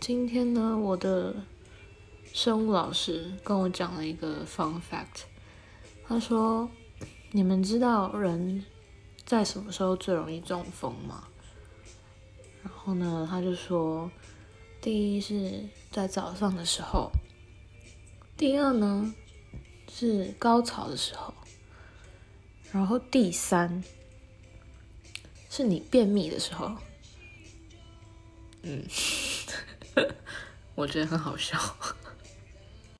今天呢，我的生物老师跟我讲了一个 fun fact。他说：“你们知道人在什么时候最容易中风吗？”然后呢，他就说：“第一是在早上的时候，第二呢是高潮的时候，然后第三是你便秘的时候。”嗯，我觉得很好笑。